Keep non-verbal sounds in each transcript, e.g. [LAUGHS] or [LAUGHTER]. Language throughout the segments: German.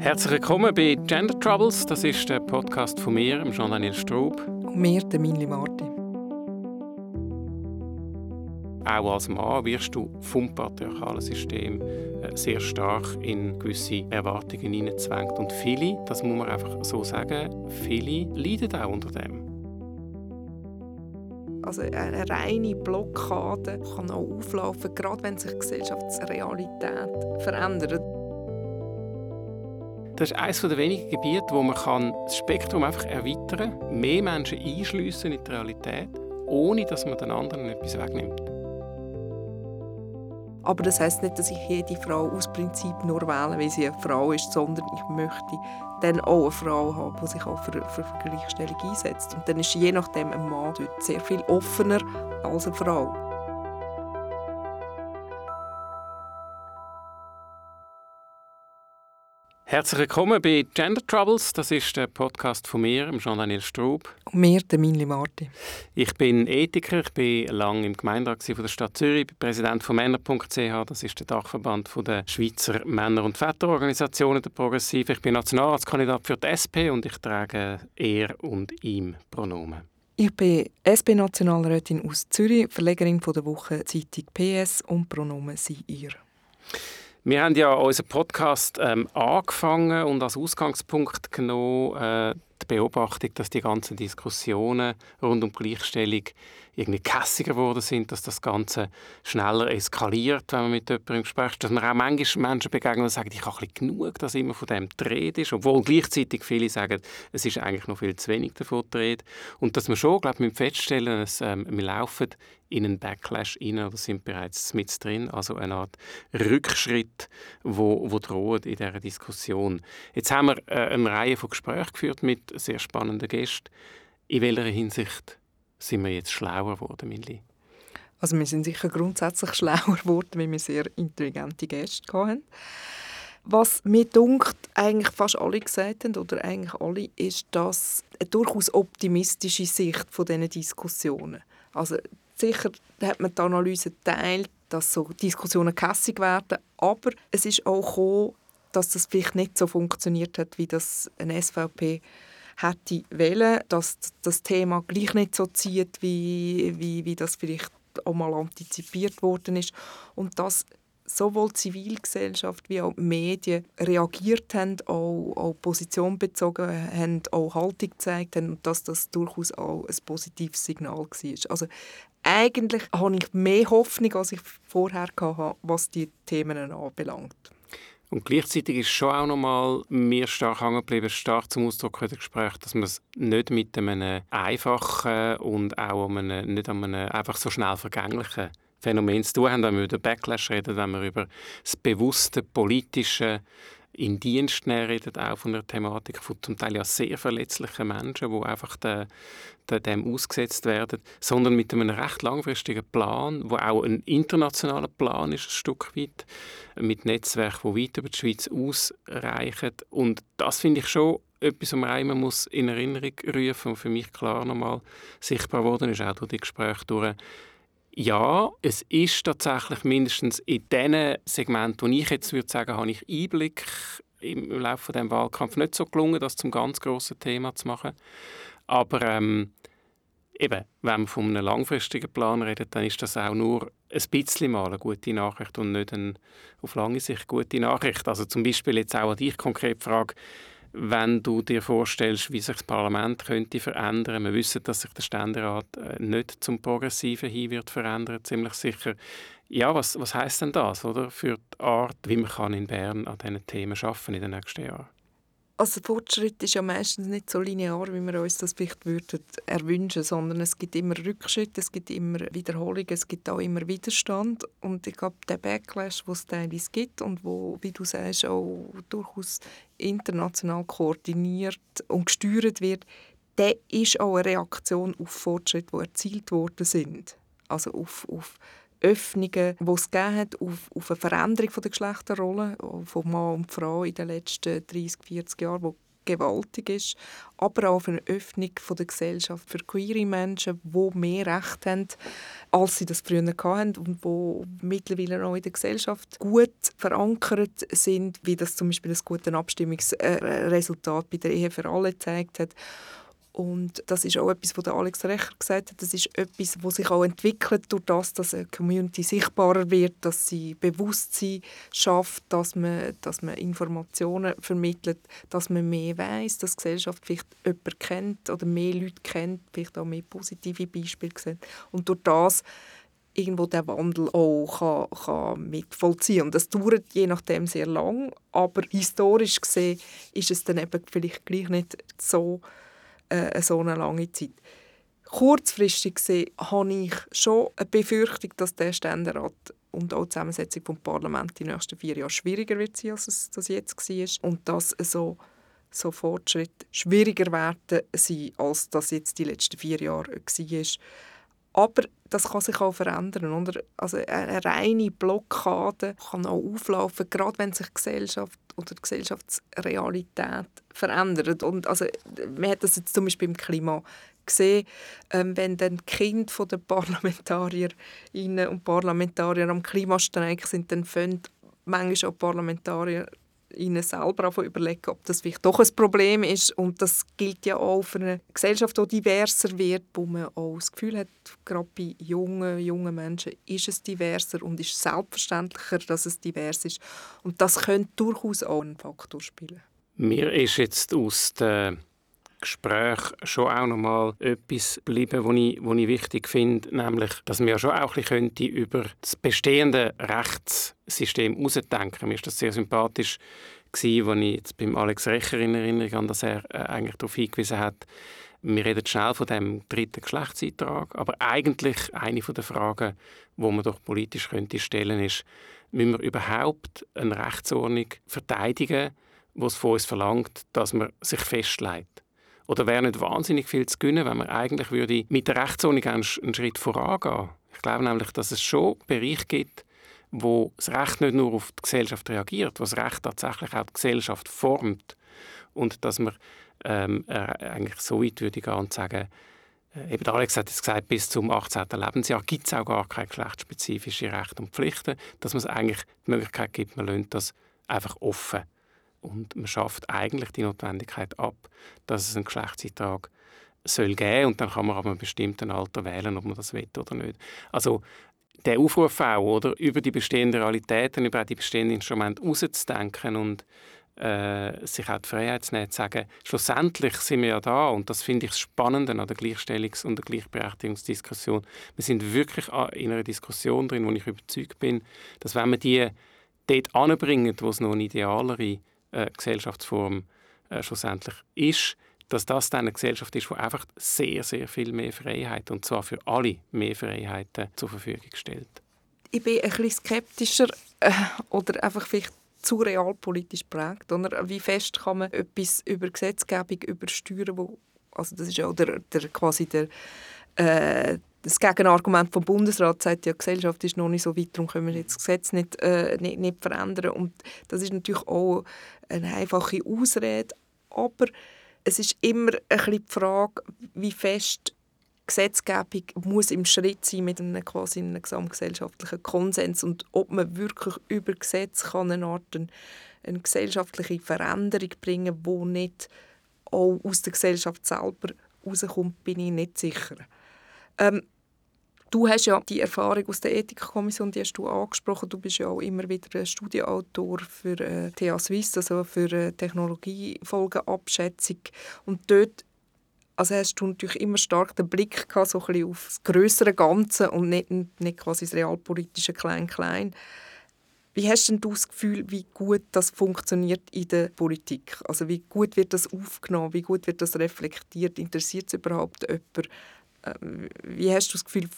Herzlich willkommen bei Gender Troubles. Das ist der Podcast von mir, Jean-Daniel Straub. Und mir, der Minli Marti. Auch als Mann wirst du vom patriarchalen System äh, sehr stark in gewisse Erwartungen hineingezwängt. Und viele, das muss man einfach so sagen, viele leiden auch unter dem. Also eine reine Blockade kann auch auflaufen, gerade wenn sich die Gesellschaftsrealität verändert. Das ist eines der wenigen Gebiete, wo man das Spektrum einfach erweitern kann, mehr Menschen einschliessen in die Realität, ohne dass man den anderen etwas wegnimmt. Aber das heißt nicht, dass ich jede Frau aus Prinzip nur wähle, weil sie eine Frau ist, sondern ich möchte dann auch eine Frau haben, die sich auch für, für, Gleichstellung einsetzt. Und dann ist je nachdem ein Mann dort sehr viel offener als eine Frau. Herzlich willkommen bei Gender Troubles. Das ist der Podcast von mir, Jean-Daniel Straub. Und mir, der Minli Marti. Ich bin Ethiker, ich bin lange im Gemeinderat von der Stadt Zürich, bin Präsident von Männer.ch, das ist der Dachverband der Schweizer Männer- und Väterorganisationen der Progressive. Ich bin Nationalratskandidat für die SP und ich trage er und ihm Pronomen. Ich bin SP-Nationalrätin aus Zürich, Verlegerin von der Woche Zeitung PS und Pronomen sie ihr. Wir haben ja unseren Podcast ähm, angefangen und als Ausgangspunkt genommen äh, die Beobachtung, dass die ganzen Diskussionen rund um Gleichstellung irgendwie kässiger geworden sind, dass das Ganze schneller eskaliert, wenn man mit jemandem spricht, dass man auch manchmal Menschen begegnet und sagt, ich habe ein genug, dass immer von dem die ist, obwohl gleichzeitig viele sagen, es ist eigentlich noch viel zu wenig davon die Und dass man schon, glaube ich, feststellen, dass ähm, wir laufen in einen Backlash rein oder sind bereits mit drin, also eine Art Rückschritt, wo, wo droht in dieser Diskussion. Jetzt haben wir äh, eine Reihe von Gesprächen geführt mit sehr spannenden Gästen. In welcher Hinsicht sind wir jetzt schlauer geworden, Milli? Also wir sind sicher grundsätzlich [LAUGHS] schlauer geworden, weil wir sehr intelligente Gäste hatten. Was mir dunkt, eigentlich fast alle gesagt haben, oder eigentlich alle, ist das eine durchaus optimistische Sicht von diesen Diskussionen. Also sicher hat man die Analyse geteilt, dass so Diskussionen kässig werden, aber es ist auch gekommen, dass das vielleicht nicht so funktioniert hat, wie das eine SVP hätte wollen, dass das Thema gleich nicht so zieht, wie, wie, wie das vielleicht auch mal antizipiert worden ist. Und dass sowohl die Zivilgesellschaft wie auch die Medien reagiert haben, auch, auch Position bezogen haben, auch Haltung gezeigt haben und dass das durchaus auch ein positives Signal war. Also eigentlich habe ich mehr Hoffnung, als ich vorher hatte, was die Themen anbelangt. Und gleichzeitig ist schon auch nochmal mir stark hängen geblieben, stark zum Ausdruck in dem Gespräch, dass man es nicht mit einem einfachen und auch einem, nicht einem einfach so schnell vergänglichen Phänomen zu tun haben, wenn wir über Backlash reden, wenn wir über das bewusste politische in Dienst nehmen, redet auch von der Thematik von zum Teil ja sehr verletzlichen Menschen, die einfach de, de, dem ausgesetzt werden, sondern mit einem recht langfristigen Plan, wo auch ein internationaler Plan ist, ein Stück weit, mit Netzwerken, die weit über die Schweiz ausreichen. Und das finde ich schon etwas, was man muss in Erinnerung rufen und für mich klar nochmal sichtbar geworden ist, auch durch die Gespräche durch ja, es ist tatsächlich mindestens in den Segmenten, wo ich jetzt würde sagen, habe ich Einblick im Laufe des Wahlkampf nicht so gelungen, das zum ganz grossen Thema zu machen. Aber ähm, eben, wenn man von einem langfristigen Plan redet, dann ist das auch nur ein bisschen mal eine gute Nachricht und nicht eine auf lange Sicht gute Nachricht. Also zum Beispiel jetzt auch an dich konkret die Frage, wenn du dir vorstellst, wie sich das Parlament könnte verändern. Wir wissen, dass sich der Ständerat äh, nicht zum Progressiven hin wird verändern, ziemlich sicher. Ja, was, was heißt denn das oder, für die Art, wie man in Bern an diesen Themen arbeiten in den nächsten Jahren? Also Fortschritt ist ja meistens nicht so linear, wie wir uns das vielleicht würden erwünschen, sondern es gibt immer Rückschritte, es gibt immer Wiederholungen, es gibt auch immer Widerstand und ich glaube, der Backlash, den es teilweise gibt und wo, wie du sagst, auch durchaus international koordiniert und gesteuert wird, der ist auch eine Reaktion auf Fortschritte, die erzielt worden sind. Also auf, auf Öffnungen, die es hat, auf, auf eine Veränderung der Geschlechterrolle von Mann und Frau in den letzten 30, 40 Jahren, die gewaltig ist, aber auch eine Öffnung der Gesellschaft für queere Menschen, die mehr Recht haben, als sie das früher hatten und die mittlerweile auch in der Gesellschaft gut verankert sind, wie das zum Beispiel das gute Abstimmungsresultat bei der Ehe für alle gezeigt hat. Und das ist auch etwas, was Alex Recher gesagt hat. Das ist etwas, was sich auch entwickelt durch das, dass eine Community sichtbarer wird, dass sie Bewusstsein schafft, dass man, dass man Informationen vermittelt, dass man mehr weiß, dass die Gesellschaft vielleicht jemanden kennt oder mehr Leute kennt, vielleicht auch mehr positive Beispiele sieht. Und durch das irgendwo der Wandel auch kann, kann mitvollziehen Und das dauert je nachdem sehr lang, aber historisch gesehen ist es dann eben vielleicht gleich nicht so äh, so eine lange Zeit. Kurzfristig gesehen habe ich schon eine Befürchtung, dass der Ständerat und auch die Zusammensetzung des Parlaments die nächsten vier Jahre schwieriger wird sein, als es das jetzt war. Und dass so, so Fortschritte schwieriger werden sein, als das jetzt die letzten vier Jahre war. Aber das kann sich auch verändern. Oder? Also eine reine Blockade kann auch auflaufen, gerade wenn sich Gesellschaft oder die Gesellschaftsrealität verändert. Und also, man hat das jetzt zum Beispiel im Klima gesehen, ähm, wenn dann Kind von den Parlamentarierinnen und Parlamentarier am Klimastreik sind, dann fangen manchmal auch Parlamentarier ihnen selber überlegen, ob das vielleicht doch ein Problem ist. Und das gilt ja auch für eine Gesellschaft, die diverser wird, wo man auch das Gefühl hat, gerade bei jungen, jungen Menschen ist es diverser und ist selbstverständlicher, dass es divers ist. Und das könnte durchaus auch ein Faktor spielen. Mir ist jetzt aus den Gespräch schon auch noch mal etwas bleiben, was ich, was ich wichtig finde, nämlich, dass man ja schon auch ein bisschen über das bestehende Rechtssystem herausdenken. Mir ist das sehr sympathisch gewesen, als ich jetzt beim Alex Recher in Erinnerung an, dass er äh, eigentlich darauf hingewiesen hat, wir reden schnell von dem dritten Geschlechtseintrag, aber eigentlich eine der Fragen, wo man doch politisch könnte stellen, ist, müssen wir überhaupt eine Rechtsordnung verteidigen, die es von uns verlangt, dass man sich festlegt? Oder wäre nicht wahnsinnig viel zu gewinnen, wenn man eigentlich würde mit der Rechtsordnung einen, Schritt vorangehen Ich glaube nämlich, dass es schon Bereiche gibt, wo das Recht nicht nur auf die Gesellschaft reagiert, wo das Recht tatsächlich auch die Gesellschaft formt. Und dass man ähm, äh, eigentlich so weit würde gehen und sagen, äh, eben Alex hat es gesagt, bis zum 18. Lebensjahr gibt es auch gar keine geschlechtsspezifischen Rechte und Pflichten, dass man es eigentlich die Möglichkeit gibt, man lässt das einfach offen und man schafft eigentlich die Notwendigkeit ab, dass es einen Geschlechtseintrag soll geben und dann kann man aber einem bestimmten Alter wählen, ob man das will oder nicht. Also der Aufruf auch, oder, über die bestehenden Realitäten, über die bestehenden Instrumente herauszudenken und äh, sich auch die Freiheit zu nehmen, zu sagen, schlussendlich sind wir ja da und das finde ich das Spannende an der Gleichstellungs- und der Gleichberechtigungsdiskussion. Wir sind wirklich in einer Diskussion drin, wo ich überzeugt bin, dass wenn wir die dort anbringen, wo es noch eine idealere äh, Gesellschaftsform äh, schlussendlich ist, dass das dann eine Gesellschaft ist, die einfach sehr, sehr viel mehr Freiheit und zwar für alle mehr Freiheiten zur Verfügung stellt. Ich bin ein bisschen skeptischer äh, oder einfach vielleicht zu realpolitisch prägt. Wie fest kann man etwas über Gesetzgebung übersteuern, wo, also das ist ja der, der, quasi der, äh, das Gegenargument vom Bundesrat sagt ja, die Gesellschaft ist noch nicht so weit, darum können wir jetzt das Gesetz nicht, äh, nicht, nicht verändern. Und das ist natürlich auch eine einfache Ausrede, aber es ist immer ein bisschen die Frage, wie fest Gesetzgebung muss im Schritt sein mit einem quasi einem gesamtgesellschaftlichen Konsens und ob man wirklich über Gesetz kann eine Art eine, eine gesellschaftliche Veränderung bringen, wo nicht auch aus der Gesellschaft selber rauskommt, bin ich nicht sicher. Ähm, Du hast ja die Erfahrung aus der Ethikkommission, die hast du angesprochen. Du bist ja auch immer wieder Studienautor für äh, TH Suisse, also für äh, Technologiefolgenabschätzung. Und dort also hast du natürlich immer stark den Blick gehabt, so auf das größere Ganze und nicht, nicht quasi das realpolitische Klein-Klein. Wie hast denn du das Gefühl, wie gut das funktioniert in der Politik? Also wie gut wird das aufgenommen, wie gut wird das reflektiert? Interessiert es überhaupt jemand? Ähm, wie hast du das Gefühl,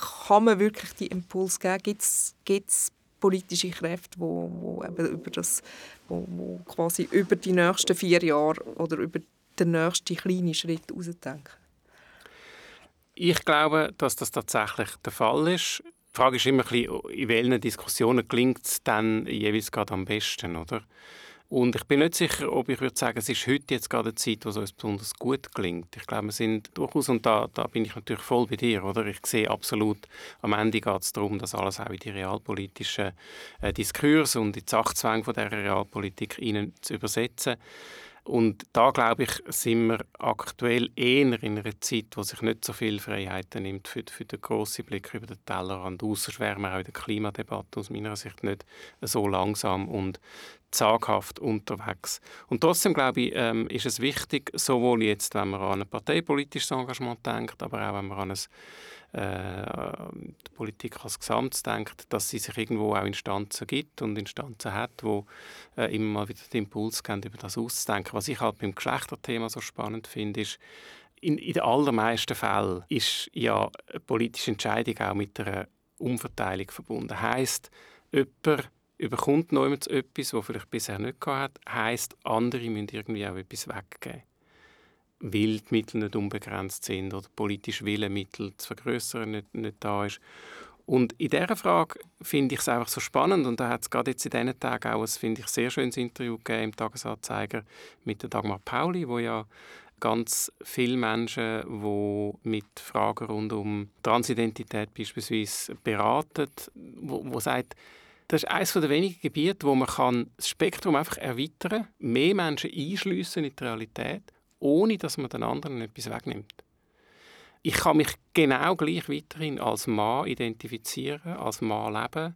kann man wirklich die Impuls geben? Gibt es politische Kräfte, wo, wo eben über das, wo, wo quasi über die nächsten vier Jahre oder über den nächsten kleinen Schritt herausdenken? Ich glaube, dass das tatsächlich der Fall ist. Die Frage ist immer in welchen Diskussionen klingt es dann jeweils gerade am besten, oder? Und ich bin nicht sicher, ob ich würde sagen, es ist heute jetzt gerade eine Zeit, es uns besonders gut gelingt. Ich glaube, wir sind durchaus, und da, da bin ich natürlich voll bei dir, oder? Ich sehe absolut, am Ende geht es darum, dass alles auch in die realpolitischen äh, Diskurse und in die Sachzwänge von der Realpolitik zu übersetzen. Und da, glaube ich, sind wir aktuell eher in einer Zeit, wo sich nicht so viel Freiheiten nimmt für, für den grossen Blick über den Tellerrand. Ausser wären wir auch in der Klimadebatte aus meiner Sicht nicht so langsam und zaghaft unterwegs. Und trotzdem, glaube ich, ähm, ist es wichtig, sowohl jetzt, wenn man an ein parteipolitisches Engagement denkt, aber auch wenn man an ein die Politik als Gesamtes denkt, dass sie sich irgendwo auch Instanzen gibt und Instanzen hat, wo äh, immer mal wieder den Impuls geben, über das auszudenken. Was ich halt beim Geschlechterthema so spannend finde, ist, in, in den allermeisten Fällen ist ja eine politische Entscheidung auch mit einer Umverteilung verbunden. Heißt, jemand überkommt noch etwas, was vielleicht bisher nicht hat, heißt, andere müssen irgendwie auch etwas weggeben weil die Mittel nicht unbegrenzt sind oder politische Wille, Mittel zu vergrößern nicht, nicht da ist. Und in dieser Frage finde ich es einfach so spannend und da hat es gerade jetzt in diesen Tagen auch ein, finde ich, sehr schönes Interview gegeben im Tagesanzeiger mit der Dagmar Pauli, wo ja ganz viele Menschen, die mit Fragen rund um Transidentität beispielsweise beraten, wo, wo sagt, das ist eines der wenigen Gebiete, wo man kann das Spektrum einfach erweitern kann, mehr Menschen einschliessen in die Realität ohne dass man den anderen etwas wegnimmt. Ich kann mich genau gleich weiterhin als Mann identifizieren, als Mann leben,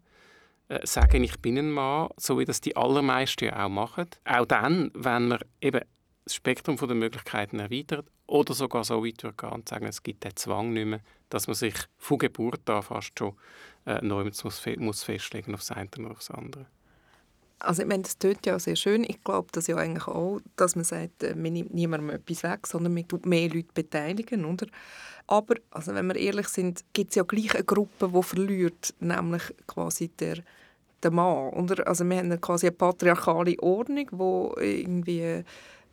äh, sagen, ich bin ein Mann, so wie das die allermeisten auch machen. Auch dann, wenn man eben das Spektrum der Möglichkeiten erweitert oder sogar so weit gehen und sagen, es gibt den Zwang nicht mehr, dass man sich von Geburt an fast schon äh, neu muss, muss festlegen auf das eine oder auf das andere. Also ich meine, das tut ja sehr schön. Ich glaube das ja eigentlich auch, dass man sagt, äh, man nimmt niemandem etwas weg, sondern man tut mehr Leute beteiligen, oder? Aber, also wenn wir ehrlich sind, gibt es ja gleich eine Gruppe, die verliert, nämlich quasi der, der Mann, oder? Also wir haben quasi eine patriarchale Ordnung, wo irgendwie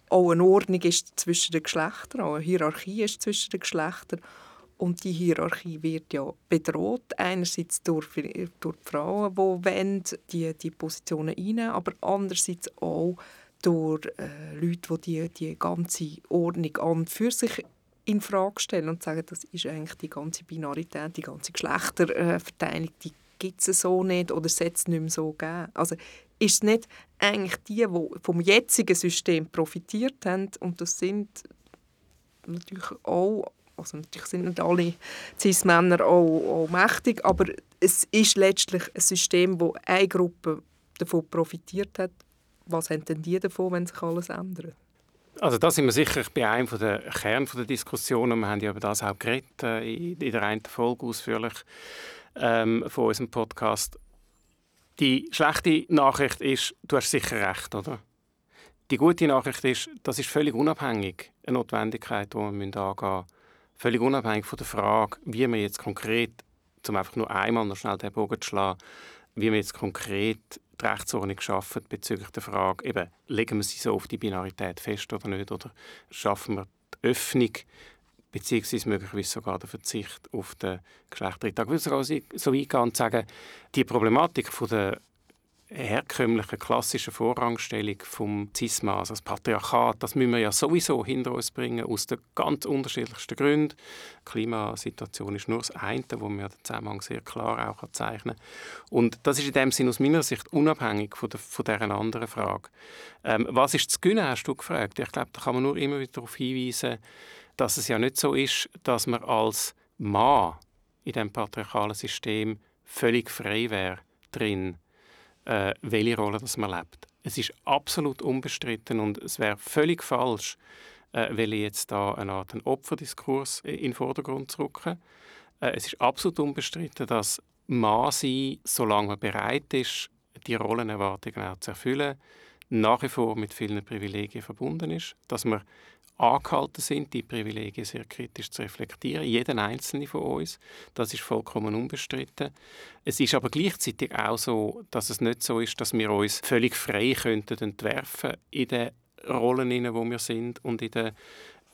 auch eine Ordnung ist zwischen den Geschlechtern, auch eine Hierarchie ist zwischen den Geschlechtern. Und die Hierarchie wird ja bedroht, einerseits durch, durch die Frauen, die wollen, die, die Positionen einnehmen, aber andererseits auch durch äh, Leute, die, die die ganze Ordnung an für sich in Frage stellen und sagen, das ist eigentlich die ganze Binarität, die ganze Geschlechterverteilung, die gibt es so nicht oder es nicht mehr so geben. Also ist es nicht eigentlich die, die vom jetzigen System profitiert haben und das sind natürlich auch also natürlich sind nicht alle Cis-Männer auch, auch mächtig, aber es ist letztlich ein System, wo eine Gruppe davon profitiert hat. Was haben denn die davon, wenn sich alles ändert? Also da sind wir sicher bei einem der Kern der Diskussionen. Wir haben ja über das auch geredet, äh, in der einen Folge ausführlich ähm, von unserem Podcast. Die schlechte Nachricht ist, du hast sicher recht, oder? Die gute Nachricht ist, das ist völlig unabhängig eine Notwendigkeit, die wir angehen müssen völlig unabhängig von der Frage, wie wir jetzt konkret, um einfach nur einmal noch schnell den Bogen zu schlagen, wie wir jetzt konkret die Rechtsordnung schaffen bezüglich der Frage, eben, legen wir sie so auf die Binarität fest oder nicht, oder schaffen wir die Öffnung beziehungsweise möglicherweise sogar den Verzicht auf den Geschlechtereintag. Ich würde sogar so weit gehen und sagen, die Problematik von der herkömmlichen klassischen Vorrangstellung vom Zisma, also das Patriarchat, das müssen wir ja sowieso hinter uns bringen, aus den ganz unterschiedlichsten Gründen. Die Klimasituation ist nur das eine, wo man den Zusammenhang sehr klar auch zeichnen kann. Und das ist in dem Sinne aus meiner Sicht unabhängig von, der, von dieser anderen Frage. Ähm, was ist zu gewinnen, hast du gefragt. Ich glaube, da kann man nur immer wieder darauf hinweisen, dass es ja nicht so ist, dass man als Mann in diesem patriarchalen System völlig frei wäre drin äh, welche Rolle das man lebt. Es ist absolut unbestritten und es wäre völlig falsch, äh, will ich jetzt da eine Art einen Opferdiskurs in den Vordergrund rücken. Äh, es ist absolut unbestritten, dass Mann sein, solange man bereit ist, die Rollenerwartungen auch zu erfüllen, nach wie vor mit vielen Privilegien verbunden ist, dass man angehalten sind, die Privilegien sehr kritisch zu reflektieren, jeden einzelnen von uns. Das ist vollkommen unbestritten. Es ist aber gleichzeitig auch so, dass es nicht so ist, dass wir uns völlig frei könnten entwerfen in den Rollen, in wo wir sind und in den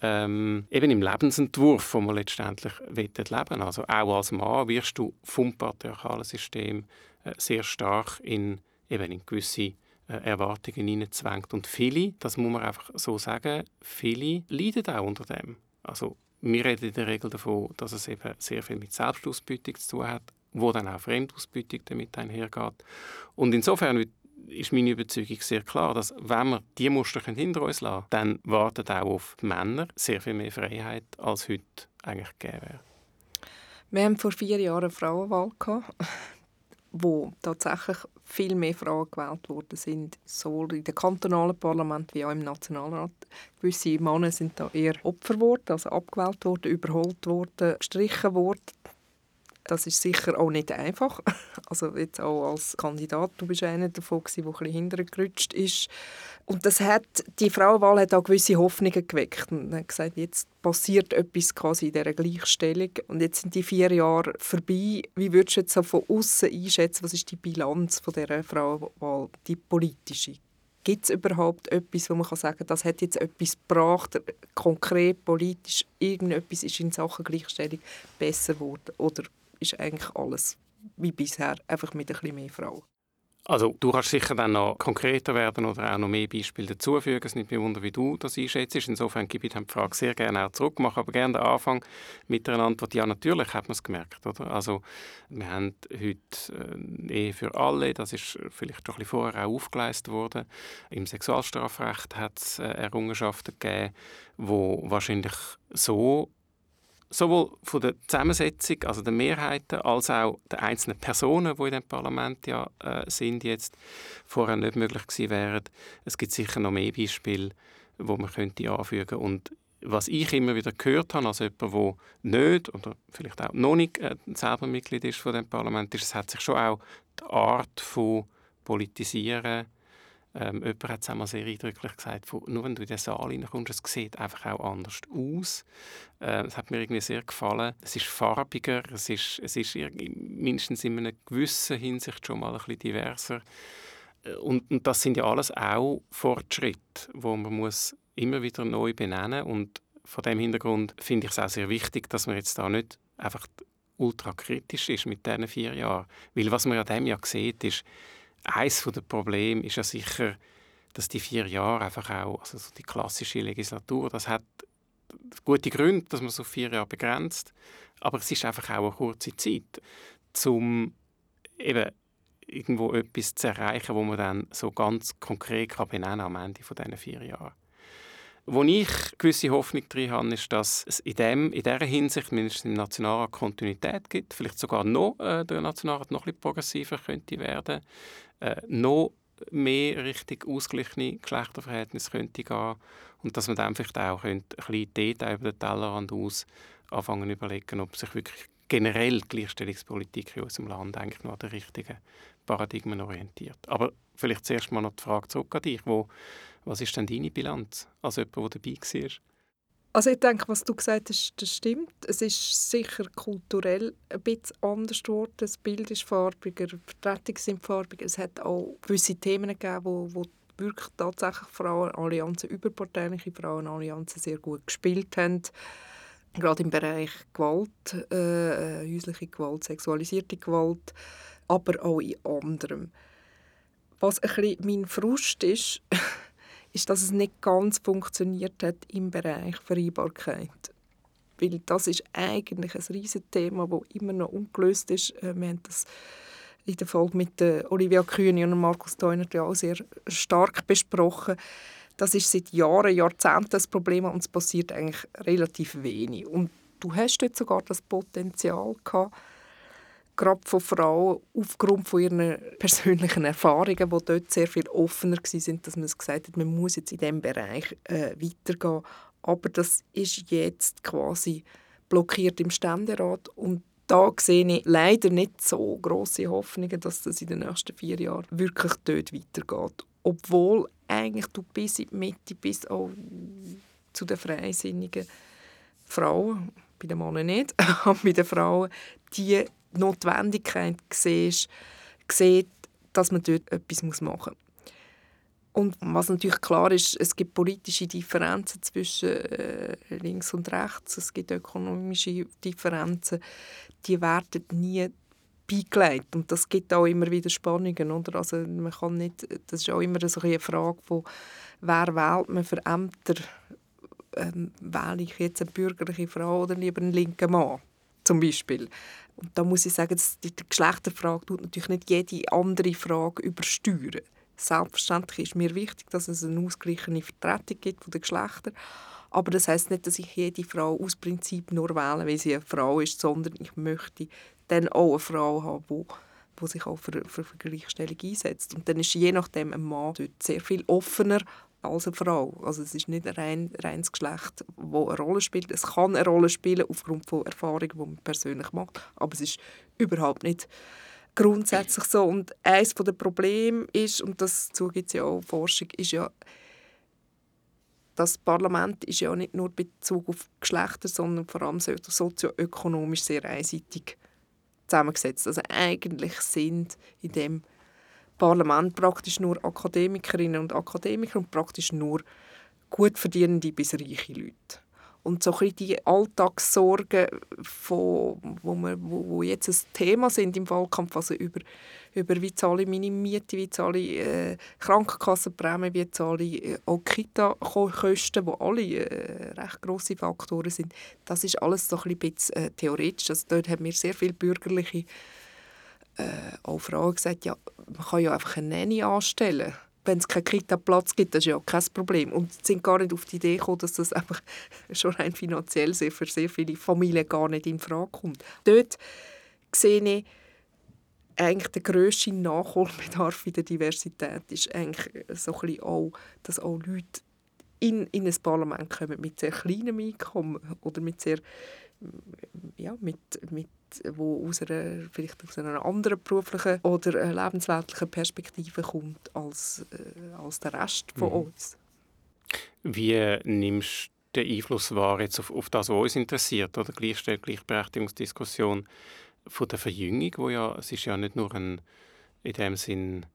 ähm, eben im Lebensentwurf, wo wir letztendlich leben Also auch als Mann wirst du vom patriarchalen System äh, sehr stark in, eben in gewisse Erwartungen hineinzwängt. Und viele, das muss man einfach so sagen, viele leiden auch unter dem. Also wir reden in der Regel davon, dass es eben sehr viel mit Selbstausbeutung zu tun hat, wo dann auch Fremdausbeutung damit einhergeht. Und insofern ist meine Überzeugung sehr klar, dass wenn wir diese Muster hinter uns lassen dann wartet auch auf die Männer sehr viel mehr Freiheit, als heute eigentlich gegeben wäre. Wir haben vor vier Jahren eine Frauenwahl wo tatsächlich viel mehr Frauen gewählt worden sind, sowohl in den kantonalen Parlament wie auch im Nationalrat. Gewisse Männer sind da eher Opfer geworden, also abgewählt worden, überholt worden, gestrichen worden. Das ist sicher auch nicht einfach. [LAUGHS] Also jetzt auch als Kandidat, du bist einer davon, der ein bisschen hintergerutscht ist. Und das hat, die Frauenwahl hat auch gewisse Hoffnungen geweckt. Und hat gesagt, jetzt passiert etwas quasi in dieser Gleichstellung. Und jetzt sind die vier Jahre vorbei. Wie würdest du jetzt so von außen einschätzen, was ist die Bilanz von dieser Frauenwahl, die politische? Gibt es überhaupt etwas, wo man kann sagen kann, das hat jetzt etwas gebracht, konkret, politisch, irgendetwas ist in Sachen Gleichstellung besser geworden? Oder ist eigentlich alles wie bisher, einfach mit ein bisschen mehr Frauen? Also du kannst sicher dann noch konkreter werden oder auch noch mehr Beispiele dazufügen. Es ist nicht mehr wunder, wie du das einschätzt. Insofern gebe ich die Frage sehr gerne auch zurück, mache aber gerne den Anfang mit einer Antwort. Ja, natürlich hat man es gemerkt. Oder? Also wir haben heute äh, Ehe für alle, das ist vielleicht schon ein bisschen vorher auch aufgeleistet worden. Im Sexualstrafrecht hat es äh, Errungenschaften gegeben, wo wahrscheinlich so sowohl von der Zusammensetzung, also der Mehrheiten, als auch der einzelnen Personen, die in dem Parlament ja äh, sind, jetzt vorher nicht möglich gewesen wären. Es gibt sicher noch mehr Beispiele, wo man könnte anfügen und was ich immer wieder gehört habe, als jemand, der nicht oder vielleicht auch noch nicht äh, selber Mitglied ist von dem Parlament, ist, es hat sich schon auch die Art von Politisieren ähm, jemand hat es einmal sehr eindrücklich gesagt, nur wenn du in den Saal reinkommst, es sieht einfach auch anders aus. Äh, das hat mir irgendwie sehr gefallen. Es ist farbiger, es ist, es ist mindestens in einer gewissen Hinsicht schon mal ein bisschen diverser. Äh, und, und das sind ja alles auch Fortschritte, wo man muss immer wieder neu benennen und vor dem Hintergrund finde ich es auch sehr wichtig, dass man jetzt da nicht einfach ultra kritisch ist mit diesen vier Jahren. Weil was man ja dem ja sieht, ist, eines der Probleme ist ja sicher, dass die vier Jahre einfach auch, also so die klassische Legislatur, das hat gute Gründe, dass man so vier Jahre begrenzt, aber es ist einfach auch eine kurze Zeit, um eben irgendwo etwas zu erreichen, wo man dann so ganz konkret kann benennen am Ende von diesen vier Jahren. Wo ich gewisse Hoffnung drin habe, ist, dass es in, dem, in dieser Hinsicht mindestens im Nationalrat Kontinuität gibt, vielleicht sogar noch äh, der Nationalrat noch ein progressiver könnte werden, äh, noch mehr richtig ausgeglichene Geschlechterverhältnisse könnte gehen und dass man dann vielleicht auch ein bisschen Detail über den Tellerrand aus anfangen zu überlegen, ob sich wirklich generell die Gleichstellungspolitik in unserem Land eigentlich noch an den richtigen Paradigmen orientiert. Aber vielleicht zuerst mal noch die Frage zurück an dich. Wo, was ist denn deine Bilanz als jemand, der dabei war? Also ich denke, was du gesagt hast, das stimmt. Es ist sicher kulturell ein bisschen anders geworden. Das Bild ist farbiger, die Vertretungen sind farbiger. Es hat auch gewisse Themen gegeben, wo, wo wirklich tatsächlich Frauenallianzen, überparteiliche Frauenallianzen sehr gut gespielt haben. Gerade im Bereich Gewalt, äh, häusliche Gewalt, sexualisierte Gewalt, aber auch in anderem. Was ein bisschen mein Frust ist, [LAUGHS] ist, dass es nicht ganz funktioniert hat im Bereich Vereinbarkeit. Weil das ist eigentlich ein riesiges Thema, das immer noch ungelöst ist. Äh, wir haben das in der Folge mit Olivia Kühne und Markus Teunert auch sehr stark besprochen. Das ist seit Jahren, Jahrzehnten das Problem und es passiert eigentlich relativ wenig. Und du hast dort sogar das Potenzial gehabt, gerade von Frauen aufgrund von ihren persönlichen Erfahrungen, die dort sehr viel offener waren, dass man gesagt hat, man muss jetzt in diesem Bereich äh, weitergehen. Aber das ist jetzt quasi blockiert im Ständerat und da sehe ich leider nicht so große Hoffnungen, dass das in den nächsten vier Jahren wirklich dort weitergeht. Obwohl eigentlich du bis in die Mitte, bis auch zu den freisinnigen Frauen, bei den Männern nicht, [LAUGHS] aber bei den Frauen, die Notwendigkeit siehst, sieht, dass man dort etwas machen muss. Und was natürlich klar ist, es gibt politische Differenzen zwischen äh, links und rechts, es gibt ökonomische Differenzen, die werden nie beigelegt. Und das gibt auch immer wieder Spannungen. Oder? Also man kann nicht, das ist auch immer so eine Frage, wo, wer wählt man für Ämter? Ähm, wähle ich jetzt eine bürgerliche Frau oder lieber einen linken Mann? Zum Beispiel. Und da muss ich sagen, die Geschlechterfrage tut natürlich nicht jede andere Frage übersteuern. Selbstverständlich ist mir wichtig, dass es eine ausgeglichene Vertretung gibt von den Geschlechtern. Aber das heißt nicht, dass ich jede Frau aus Prinzip nur wähle, weil sie eine Frau ist, sondern ich möchte dann auch eine Frau haben, die die sich auch für, für, für Gleichstellung einsetzt. Und dann ist je nachdem ein Mann dort sehr viel offener als eine Frau. Also es ist nicht ein rein, reines Geschlecht, das eine Rolle spielt. Es kann eine Rolle spielen aufgrund von Erfahrungen, die man persönlich macht, aber es ist überhaupt nicht grundsätzlich so. Und eines der Probleme ist, und dazu gibt es ja auch Forschung, ist ja, das Parlament ist ja nicht nur Bezug auf Geschlechter, sondern vor allem sozioökonomisch sehr einseitig zusammengesetzt. Also eigentlich sind in dem Parlament praktisch nur Akademikerinnen und Akademiker und praktisch nur gut verdienende bis reiche Leute. Und so ein die Alltagssorgen, von, wo, wo, wo, jetzt ein Thema sind im Wahlkampf, also über, über wie zahle ich meine Miete, wie zahle ich äh, Krankenkassenprämie, wie zahle ich äh, auch Kita-Kosten, die alle äh, recht grosse Faktoren sind, das ist alles so ein bisschen äh, theoretisch. Also dort haben wir sehr viele bürgerliche äh, auch Frauen gesagt, ja, man kann ja einfach eine Nanny anstellen wenn es keinen Kita-Platz gibt, das ist ja kein Problem. Und sie sind gar nicht auf die Idee gekommen, dass das einfach [LAUGHS] schon rein finanziell sehr, für sehr viele Familien gar nicht in Frage kommt. Dort sehe ich eigentlich der grösste Nachholbedarf [LAUGHS] in der Diversität ist eigentlich so auch, dass auch Leute in, in ein Parlament kommen mit sehr kleinem Einkommen oder mit sehr ja, mit, mit wo aus einer, vielleicht aus einer anderen beruflichen oder lebensweltlichen Perspektive kommt als, äh, als der Rest von mhm. uns. Wie nimmst du den Einfluss wahr jetzt auf, auf das, was uns interessiert, oder Gleichstellung, Gleichberechtigungsdiskussion von der Verjüngung, wo ja, es ist ja nicht nur ein, in dem Sinn,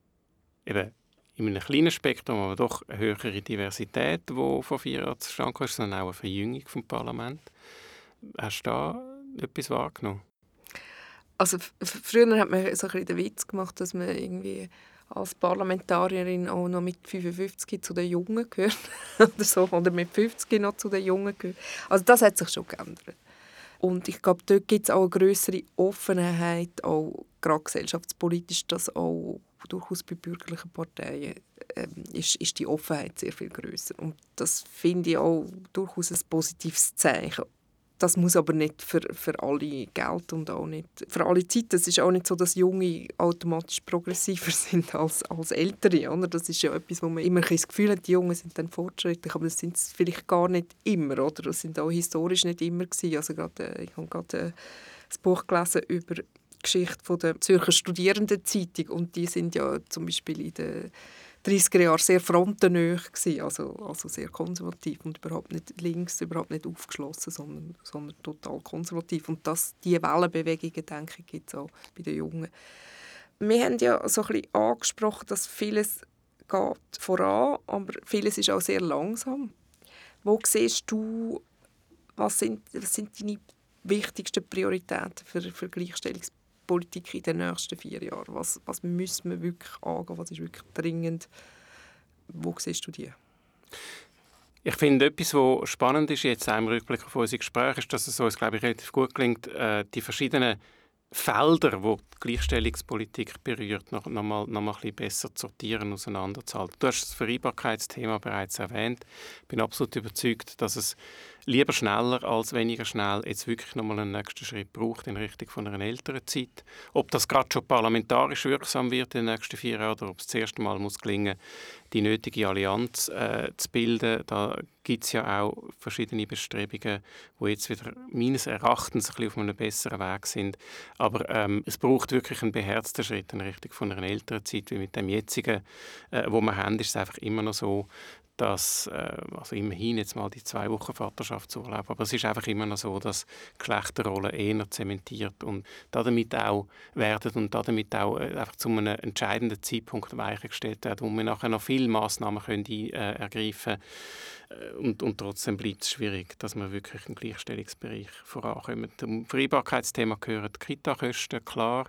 eben in einem kleinen Spektrum, aber doch eine höhere Diversität, die vor vier Jahren zustande kam, sondern auch eine Verjüngung vom Parlament. Hast du da etwas wahrgenommen? Also früher hat man so ein den Witz gemacht, dass man irgendwie als Parlamentarierin auch noch mit 55 zu den Jungen gehört [LAUGHS] oder so oder mit 50 noch zu den Jungen gehört. Also das hat sich schon geändert. Und ich glaube, dort gibt es auch eine größere Offenheit, auch gerade gesellschaftspolitisch, dass auch durchaus bei bürgerlichen Parteien äh, ist, ist die Offenheit sehr viel größer. Und das finde ich auch durchaus ein positives Zeichen. Das muss aber nicht für, für alle gelten und auch nicht für alle Zeit. Es ist auch nicht so, dass Junge automatisch progressiver [LAUGHS] sind als, als Ältere. Oder? Das ist ja etwas, wo man immer das Gefühl hat, die Jungen sind dann fortschrittlich, aber das sind es vielleicht gar nicht immer. Oder? Das sind auch historisch nicht immer gewesen. Also gerade, äh, ich habe gerade äh, ein Buch gelesen über die Geschichte von der Zürcher Studierendenzeitung und die sind ja zum Beispiel in der 30er Jahren sehr frontennah gewesen, also, also sehr konservativ und überhaupt nicht links, überhaupt nicht aufgeschlossen, sondern, sondern total konservativ. Und das, diese Wellenbewegungen, denke ich, gibt es auch bei den Jungen. Wir haben ja so ein bisschen angesprochen, dass vieles geht voran, aber vieles ist auch sehr langsam. Wo siehst du, was sind, was sind deine wichtigsten Prioritäten für, für Gleichstellungs Politik in den nächsten vier Jahren? Was, was müssen wir wirklich angehen? Was ist wirklich dringend? Wo siehst du die? Ich finde, etwas, was spannend ist, jetzt auch im Rückblick auf unser Gespräch, ist, dass es uns, glaube ich, relativ gut gelingt, äh, die verschiedenen Felder, wo die Gleichstellungspolitik berührt, noch, noch, mal, noch mal ein bisschen besser zu sortieren, auseinanderzuhalten. Du hast das Vereinbarkeitsthema bereits erwähnt. Ich bin absolut überzeugt, dass es lieber schneller als weniger schnell jetzt wirklich nochmal einen nächsten Schritt braucht in Richtung von einer älteren Zeit. Ob das gerade schon parlamentarisch wirksam wird in den nächsten vier Jahren oder ob es das erste Mal muss gelingen die nötige Allianz äh, zu bilden, da gibt es ja auch verschiedene Bestrebungen, die jetzt wieder meines Erachtens ein bisschen auf einem besseren Weg sind. Aber ähm, es braucht wirklich einen beherzten Schritt in Richtung von einer älteren Zeit, wie mit dem jetzigen, äh, wo wir haben, ist es einfach immer noch so, dass, äh, also immerhin jetzt mal die zwei Wochen Vaterschaftsurlaub, aber es ist einfach immer noch so, dass Geschlechterrollen eher zementiert und damit auch werden und damit auch äh, einfach zu einem entscheidenden Zeitpunkt weichergestellt werden, wo wir nachher noch viele Massnahmen können, äh, ergreifen und, und trotzdem bleibt es schwierig, dass wir wirklich im Gleichstellungsbereich vorankommen. Zum Vereinbarkeitsthema gehören die Kita-Kosten, klar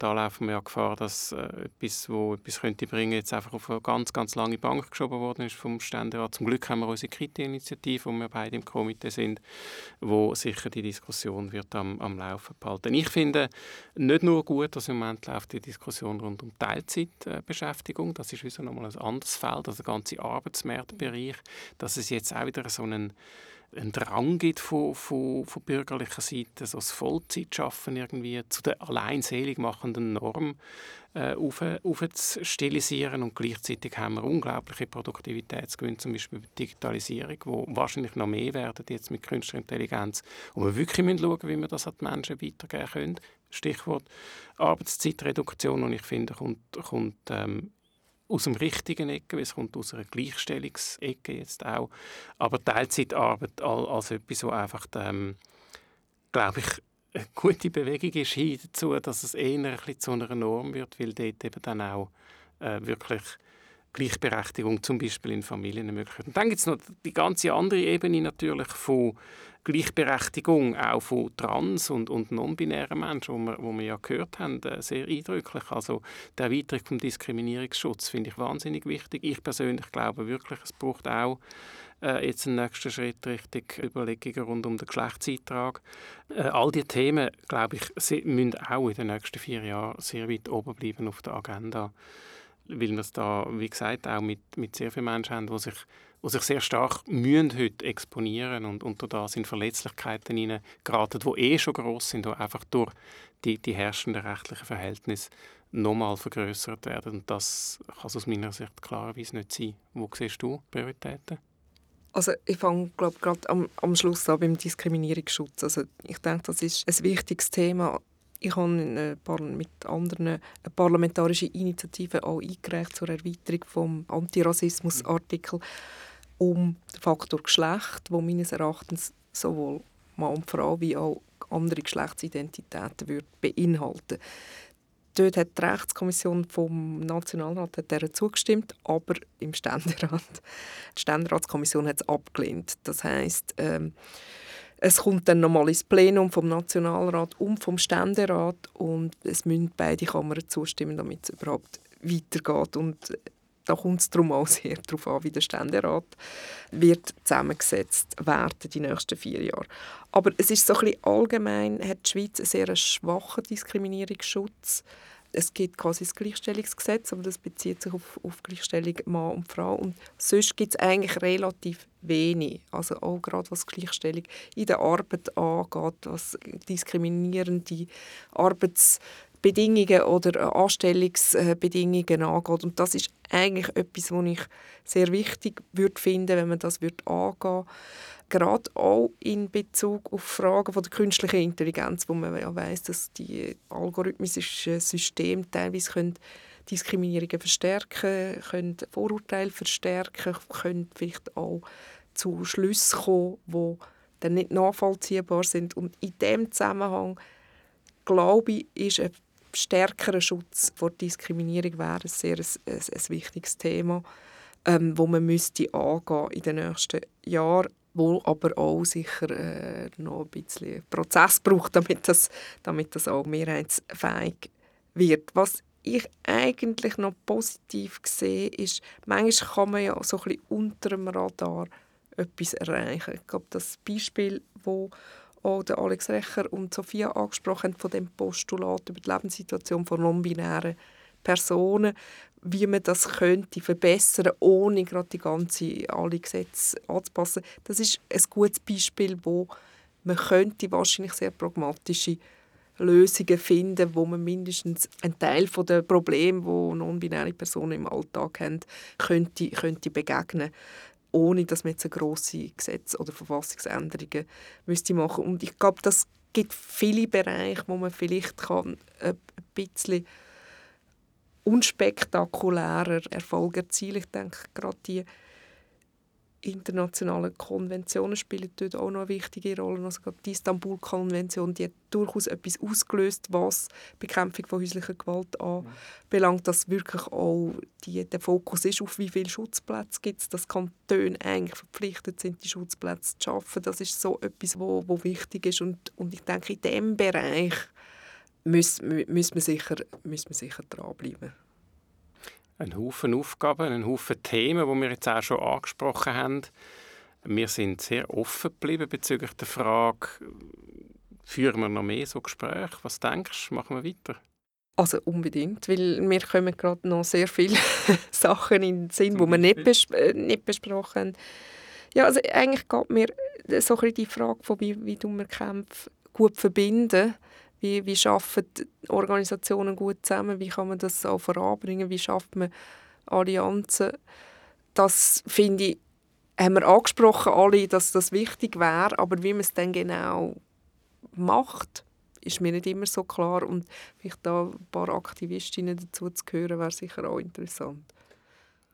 da laufen wir ja Gefahr, dass äh, etwas, wo etwas könnte bringen, jetzt einfach auf eine ganz, ganz lange Bank geschoben worden ist vom Ständerat. Zum Glück haben wir unsere Kriti-Initiative, wo wir beide im Komitee sind, wo sicher die Diskussion wird am, am Laufen behalten. Ich finde nicht nur gut, dass im Moment läuft die Diskussion rund um Teilzeitbeschäftigung. Das ist wieder nochmal ein anderes Feld, also der ganze Arbeitsmarktbereich, dass es jetzt auch wieder so einen einen Drang gibt von, von, von bürgerlicher Seite, so das Vollzeitschaffen irgendwie zu der alleinselig machenden Norm äh, auf, und gleichzeitig haben wir unglaubliche Produktivitätsgewinne, zum Beispiel bei Digitalisierung, wo wahrscheinlich noch mehr werden jetzt mit künstlicher Intelligenz. Und wir wirklich müssen schauen, wie wir das an die Menschen weitergeben können. Stichwort Arbeitszeitreduktion, und ich finde, kommt, kommt ähm, aus dem richtigen Ecke, es kommt aus einer Gleichstellungsecke jetzt auch. Aber Teilzeitarbeit als etwas, was einfach, ähm, glaube ich, eine gute Bewegung ist hin dazu, dass es eher ein zu einer Norm wird, weil dort eben dann auch äh, wirklich Gleichberechtigung zum Beispiel in Familien ermöglicht. Und dann gibt es noch die ganze andere Ebene natürlich von Gleichberechtigung auch von trans- und, und non-binären Menschen, wo wir, wo wir ja gehört haben, äh, sehr eindrücklich. Also die Erweiterung vom Diskriminierungsschutz finde ich wahnsinnig wichtig. Ich persönlich glaube wirklich, es braucht auch äh, jetzt einen nächsten Schritt Richtung Überlegungen rund um den Geschlechtseintrag. Äh, all diese Themen, glaube ich, müssen auch in den nächsten vier Jahren sehr weit oben bleiben auf der Agenda weil wir es da, wie gesagt, auch mit, mit sehr vielen Menschen haben, die sich, die sich sehr stark mühen heute exponieren und unter das in Verletzlichkeiten hineingeraten, die eh schon groß sind, die einfach durch die, die herrschenden rechtlichen Verhältnisse nochmal vergrößert werden. Und das kann es aus meiner Sicht klarerweise nicht sein. Wo siehst du Prioritäten? Also ich fange glaube gerade am, am Schluss an beim Diskriminierungsschutz. Also ich denke, das ist ein wichtiges Thema ich habe mit anderen eine parlamentarische Initiative auch eingereicht zur Erweiterung des Antirassismus-Artikel um den Faktor Geschlecht, wo meines Erachtens sowohl Mann und Frau wie auch andere Geschlechtsidentitäten wird beinhalten Dort hat die Rechtskommission vom Nationalrat zugestimmt, aber im Ständerat. Die Ständeratskommission hat es abgelehnt. Das heißt, ähm, es kommt dann nochmal ins Plenum vom Nationalrat und vom Ständerat und es müssen beide Kammern zustimmen, damit es überhaupt weitergeht. Und da kommt es darum auch sehr darauf an, wie der Ständerat wird zusammengesetzt werden die nächsten vier Jahre. Aber es ist so ein bisschen allgemein, hat die Schweiz einen sehr schwachen Diskriminierungsschutz es gibt quasi das Gleichstellungsgesetz, aber das bezieht sich auf, auf Gleichstellung Mann und Frau. Und sonst gibt es eigentlich relativ wenig. Also auch gerade was Gleichstellung in der Arbeit angeht, was diskriminierende Arbeitsbedingungen oder Anstellungsbedingungen angeht. Und das ist eigentlich etwas, was ich sehr wichtig würde finden, wenn man das würde angehen gerade auch in Bezug auf Fragen von der künstlichen Intelligenz, wo man ja weiß, dass die algorithmischen Systeme teilweise können Diskriminierungen verstärken, können Vorurteile verstärken, können vielleicht auch zu Schlüssen kommen, die dann nicht nachvollziehbar sind. Und in diesem Zusammenhang glaube ich, ist ein stärkerer Schutz vor Diskriminierung wäre ein sehr ein, ein, ein wichtiges Thema, ähm, wo man müsste angehen in den nächsten Jahren wo aber auch sicher äh, noch ein bisschen Prozess braucht, damit das, damit das auch mehrheitsfähig wird. Was ich eigentlich noch positiv sehe, ist, manchmal kann man ja so ein unter dem Radar etwas erreichen. Ich glaube, das Beispiel, wo auch der Alex Recher und Sophia angesprochen von dem Postulat über die Lebenssituation von non-binären Personen, wie man das könnte verbessern, ohne gerade die ganze alle Gesetze anzupassen. Das ist ein gutes Beispiel, wo man könnte wahrscheinlich sehr pragmatische Lösungen finden, wo man mindestens einen Teil der Probleme, die non-binäre Personen im Alltag haben, könnte, könnte begegnen ohne dass man jetzt eine grosse Gesetz- oder Verfassungsänderungen müsste machen Und ich glaube, das gibt viele Bereiche, wo man vielleicht kann, ein bisschen unspektakulärer Erfolg erzielen. Ich denke, gerade die internationalen Konventionen spielen dort auch noch eine wichtige Rolle. Also gerade die Istanbul-Konvention, hat durchaus etwas ausgelöst, was die Bekämpfung von häuslicher Gewalt anbelangt, dass wirklich auch die, der Fokus ist, auf wie viele Schutzplätze gibt es, dass Kantone eigentlich verpflichtet sind, die Schutzplätze zu schaffen. Das ist so etwas, wo, wo wichtig ist und, und ich denke, in diesem Bereich müssen, müssen, wir sicher, müssen wir sicher dranbleiben ein Haufen Aufgaben, ein Haufen Themen, die wir jetzt auch schon angesprochen haben. Wir sind sehr offen geblieben bezüglich der Frage, führen wir noch mehr so Gespräche? Was denkst du, machen wir weiter? Also unbedingt, weil mir kommen gerade noch sehr viele [LAUGHS] Sachen in den Sinn, die wir nicht, bes äh, nicht besprochen haben. Ja, also eigentlich geht mir so ein die Frage von, wie, wie wir Kämpfe gut verbinden wie, wie arbeiten Organisationen gut zusammen? Wie kann man das auch voranbringen? Wie schafft man Allianzen? Das finde ich, haben wir angesprochen alle, dass das wichtig wäre, aber wie man es dann genau macht, ist mir nicht immer so klar und vielleicht da ein paar Aktivistinnen dazu zu hören, wäre sicher auch interessant.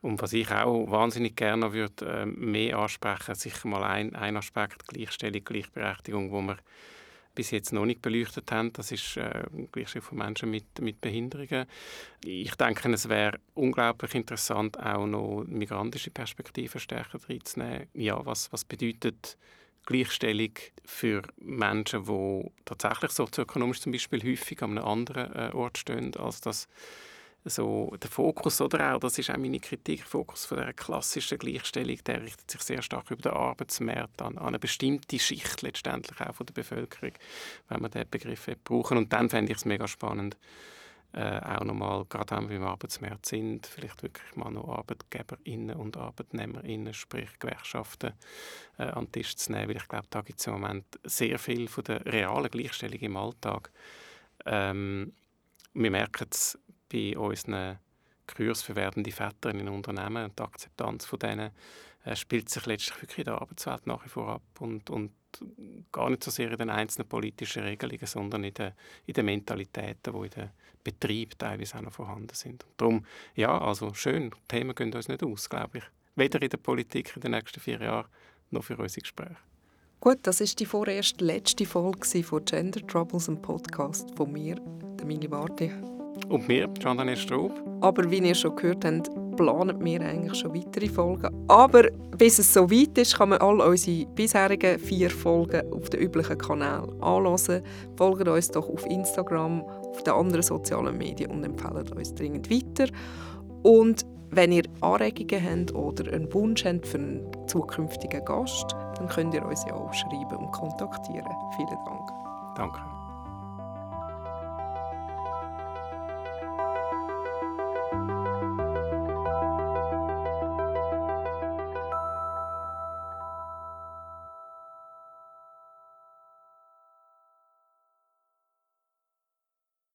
Und was ich auch wahnsinnig gerne würde äh, mehr ansprechen, sicher mal ein, ein Aspekt Gleichstellung, Gleichberechtigung, wo man bis jetzt noch nicht beleuchtet haben. Das ist äh, Gleichstellung von Menschen mit, mit Behinderungen. Ich denke, es wäre unglaublich interessant, auch noch migrantische Perspektiven stärker reinzunehmen. Ja, was, was bedeutet Gleichstellung für Menschen, die tatsächlich sozioökonomisch zum Beispiel häufig an einem anderen äh, Ort stehen, als das so der Fokus, oder auch, das ist auch meine Kritik, der Fokus von der klassischen Gleichstellung, der richtet sich sehr stark über den Arbeitsmarkt an, an eine bestimmte Schicht letztendlich auch von der Bevölkerung, wenn man diesen Begriff brauchen. Und dann fände ich es mega spannend, äh, auch nochmal, gerade wenn wir im Arbeitsmarkt sind, vielleicht wirklich mal noch ArbeitgeberInnen und ArbeitnehmerInnen, sprich Gewerkschaften, äh, an den Tisch zu nehmen, weil ich glaube, da gibt es im Moment sehr viel von der realen Gleichstellung im Alltag. Ähm, wir merken es bei unseren Kurs für werdende Väter in Unternehmen und die Akzeptanz von denen äh, spielt sich letztlich wirklich in der Arbeitswelt nach wie vor ab und, und gar nicht so sehr in den einzelnen politischen Regelungen, sondern in den, in den Mentalitäten, die in den Betrieben teilweise auch noch vorhanden sind. Und darum, ja, also schön, Themen gehen uns nicht aus, glaube ich. Weder in der Politik in den nächsten vier Jahren, noch für unsere Gespräche. Gut, das ist die vorerst letzte Folge von Gender Troubles, im Podcast von mir, der Mini Warte. Und mir, Gian-Daniel Straub. Aber wie ihr schon gehört habt, planen wir eigentlich schon weitere Folgen. Aber bis es so weit ist, kann man all unsere bisherigen vier Folgen auf den üblichen Kanälen anhören. Folgt uns doch auf Instagram, auf den anderen sozialen Medien und empfehlen uns dringend weiter. Und wenn ihr Anregungen habt oder einen Wunsch habt für einen zukünftigen Gast, dann könnt ihr uns ja auch schreiben und kontaktieren. Vielen Dank. Danke.